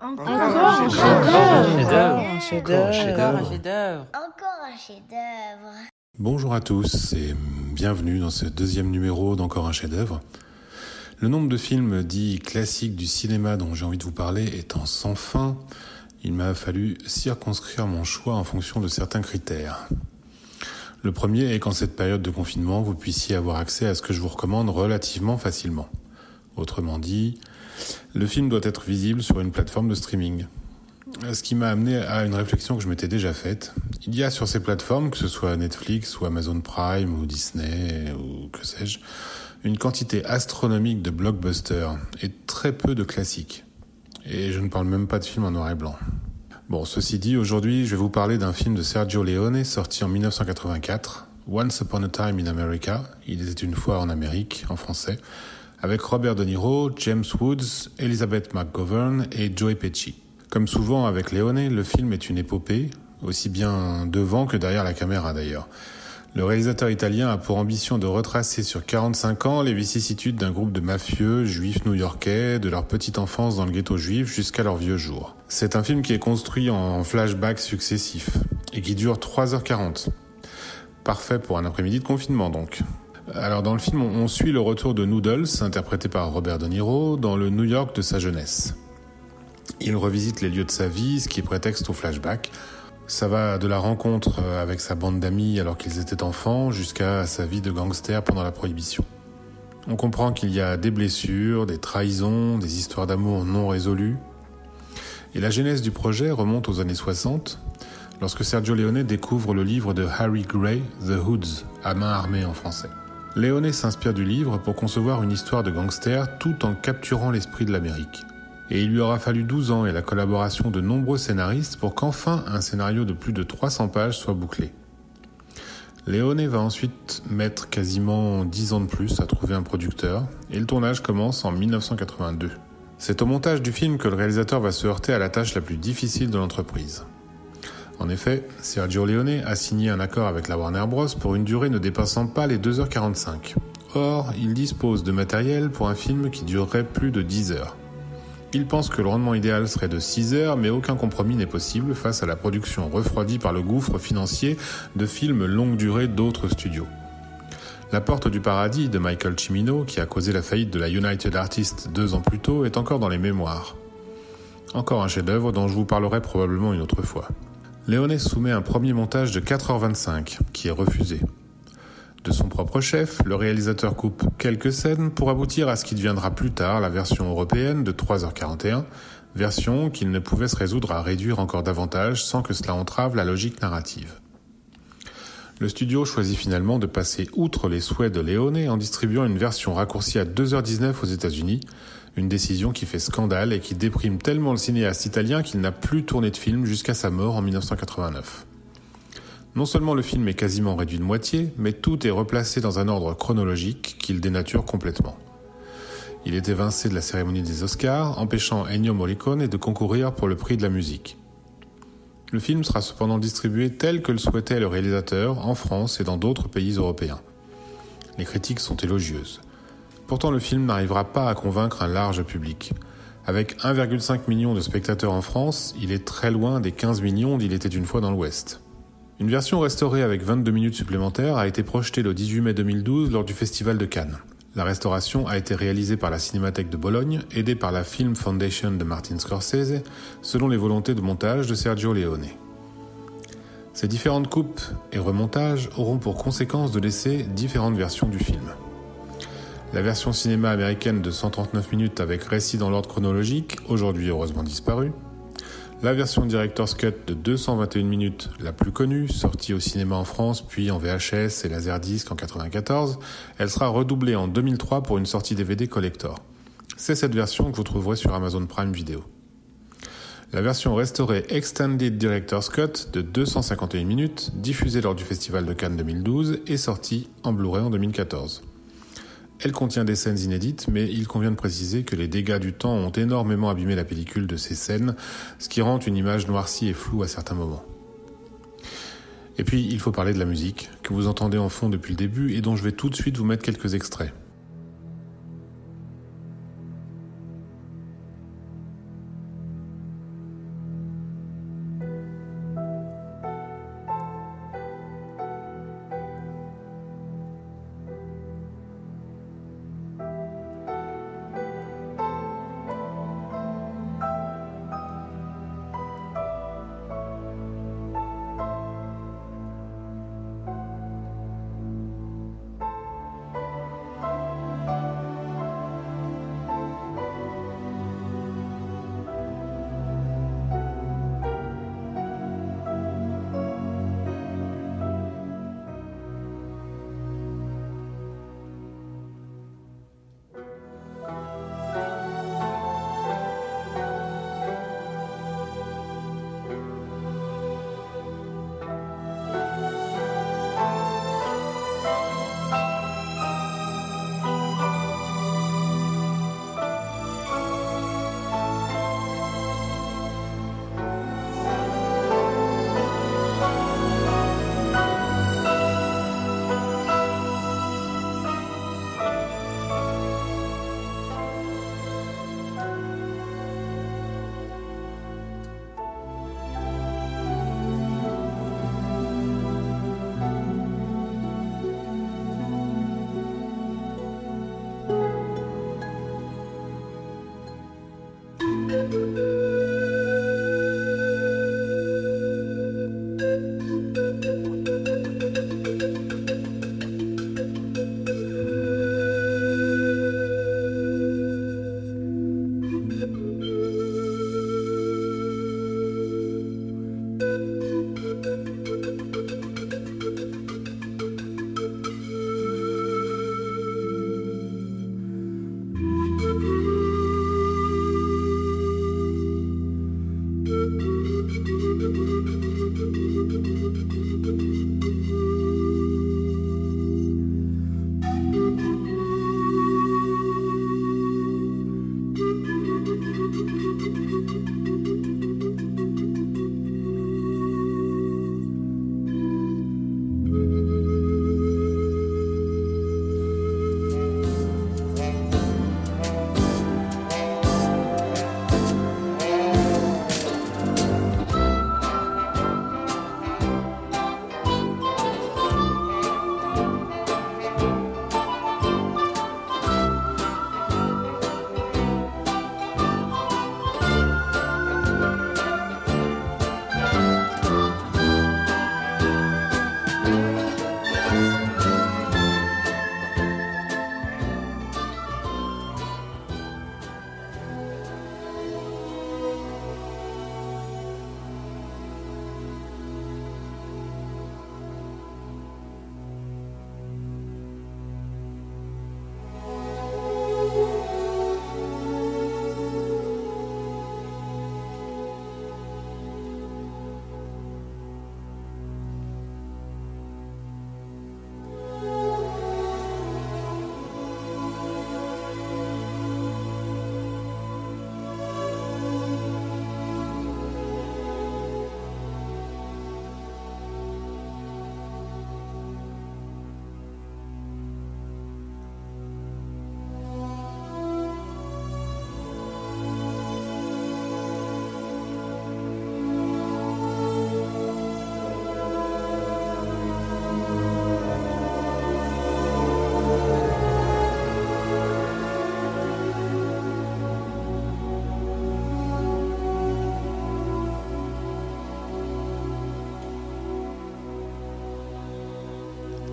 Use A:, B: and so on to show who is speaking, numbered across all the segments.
A: Encore un chef-d'œuvre.
B: Encore un chef-d'œuvre.
C: Encore un chef-d'œuvre.
D: Bonjour à tous et bienvenue dans ce deuxième numéro d'Encore un chef-d'œuvre. Le nombre de films dits classiques du cinéma dont j'ai envie de vous parler étant sans fin, il m'a fallu circonscrire mon choix en fonction de certains critères. Le premier est qu'en cette période de confinement, vous puissiez avoir accès à ce que je vous recommande relativement facilement. Autrement dit, le film doit être visible sur une plateforme de streaming. Ce qui m'a amené à une réflexion que je m'étais déjà faite. Il y a sur ces plateformes, que ce soit Netflix ou Amazon Prime ou Disney ou que sais-je, une quantité astronomique de blockbusters et très peu de classiques. Et je ne parle même pas de films en noir et blanc. Bon, ceci dit, aujourd'hui, je vais vous parler d'un film de Sergio Leone sorti en 1984, Once Upon a Time in America, il était une fois en Amérique, en français, avec Robert De Niro, James Woods, Elizabeth McGovern et Joey Pesci. Comme souvent avec Leone, le film est une épopée, aussi bien devant que derrière la caméra d'ailleurs. Le réalisateur italien a pour ambition de retracer sur 45 ans les vicissitudes d'un groupe de mafieux juifs new-yorkais, de leur petite enfance dans le ghetto juif jusqu'à leur vieux jour. C'est un film qui est construit en flashbacks successifs et qui dure 3h40. Parfait pour un après-midi de confinement donc. Alors dans le film, on suit le retour de Noodles, interprété par Robert De Niro, dans le New York de sa jeunesse. Il revisite les lieux de sa vie, ce qui prétexte au flashback. Ça va de la rencontre avec sa bande d'amis alors qu'ils étaient enfants jusqu'à sa vie de gangster pendant la prohibition. On comprend qu'il y a des blessures, des trahisons, des histoires d'amour non résolues. Et la genèse du projet remonte aux années 60, lorsque Sergio Leone découvre le livre de Harry Gray, The Hoods, à main armée en français. Léoné s'inspire du livre pour concevoir une histoire de gangster tout en capturant l'esprit de l'Amérique. Et il lui aura fallu 12 ans et la collaboration de nombreux scénaristes pour qu'enfin un scénario de plus de 300 pages soit bouclé. Léoné va ensuite mettre quasiment 10 ans de plus à trouver un producteur, et le tournage commence en 1982. C'est au montage du film que le réalisateur va se heurter à la tâche la plus difficile de l'entreprise. En effet, Sergio Leone a signé un accord avec la Warner Bros. pour une durée ne dépassant pas les 2h45. Or, il dispose de matériel pour un film qui durerait plus de 10 heures. Il pense que le rendement idéal serait de 6 heures, mais aucun compromis n'est possible face à la production refroidie par le gouffre financier de films longue durée d'autres studios. La Porte du Paradis de Michael Cimino, qui a causé la faillite de la United Artists deux ans plus tôt, est encore dans les mémoires. Encore un chef-d'œuvre dont je vous parlerai probablement une autre fois. Léoné soumet un premier montage de 4h25, qui est refusé. De son propre chef, le réalisateur coupe quelques scènes pour aboutir à ce qui deviendra plus tard la version européenne de 3h41, version qu'il ne pouvait se résoudre à réduire encore davantage sans que cela entrave la logique narrative. Le studio choisit finalement de passer outre les souhaits de Léoné en distribuant une version raccourcie à 2h19 aux États-Unis, une décision qui fait scandale et qui déprime tellement le cinéaste italien qu'il n'a plus tourné de film jusqu'à sa mort en 1989. Non seulement le film est quasiment réduit de moitié, mais tout est replacé dans un ordre chronologique qu'il dénature complètement. Il est évincé de la cérémonie des Oscars, empêchant Ennio Morricone de concourir pour le prix de la musique. Le film sera cependant distribué tel que le souhaitait le réalisateur en France et dans d'autres pays européens. Les critiques sont élogieuses. Pourtant, le film n'arrivera pas à convaincre un large public. Avec 1,5 million de spectateurs en France, il est très loin des 15 millions d'Il était une fois dans l'Ouest. Une version restaurée avec 22 minutes supplémentaires a été projetée le 18 mai 2012 lors du Festival de Cannes. La restauration a été réalisée par la Cinémathèque de Bologne, aidée par la Film Foundation de Martin Scorsese, selon les volontés de montage de Sergio Leone. Ces différentes coupes et remontages auront pour conséquence de laisser différentes versions du film. La version cinéma américaine de 139 minutes avec récit dans l'ordre chronologique, aujourd'hui heureusement disparue. La version Director's Cut de 221 minutes, la plus connue, sortie au cinéma en France puis en VHS et Laserdisc en 94, elle sera redoublée en 2003 pour une sortie DVD collector. C'est cette version que vous trouverez sur Amazon Prime Video. La version restaurée Extended Director's Cut de 251 minutes, diffusée lors du Festival de Cannes 2012, est sortie en Blu-ray en 2014. Elle contient des scènes inédites, mais il convient de préciser que les dégâts du temps ont énormément abîmé la pellicule de ces scènes, ce qui rend une image noircie et floue à certains moments. Et puis, il faut parler de la musique, que vous entendez en fond depuis le début et dont je vais tout de suite vous mettre quelques extraits.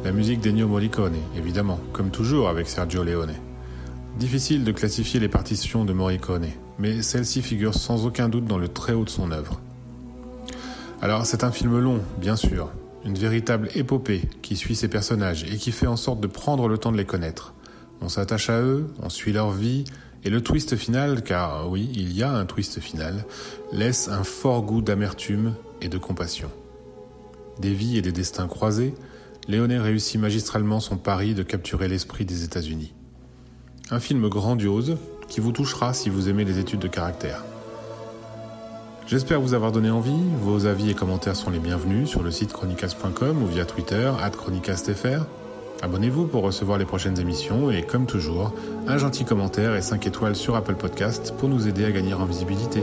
D: La musique d'Ennio Morricone, évidemment, comme toujours avec Sergio Leone. Difficile de classifier les partitions de Morricone, mais celle-ci figure sans aucun doute dans le très haut de son œuvre. Alors c'est un film long, bien sûr, une véritable épopée qui suit ses personnages et qui fait en sorte de prendre le temps de les connaître. On s'attache à eux, on suit leur vie, et le twist final, car oui, il y a un twist final, laisse un fort goût d'amertume et de compassion. Des vies et des destins croisés, Léonet réussit magistralement son pari de capturer l'esprit des États-Unis. Un film grandiose qui vous touchera si vous aimez les études de caractère. J'espère vous avoir donné envie. Vos avis et commentaires sont les bienvenus sur le site chronicast.com ou via Twitter, chronicastfr. Abonnez-vous pour recevoir les prochaines émissions et, comme toujours, un gentil commentaire et 5 étoiles sur Apple Podcast pour nous aider à gagner en visibilité.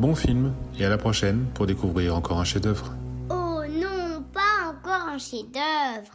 D: Bon film et à la prochaine pour découvrir encore un chef-d'œuvre.
C: Oh non, pas encore un chef-d'œuvre.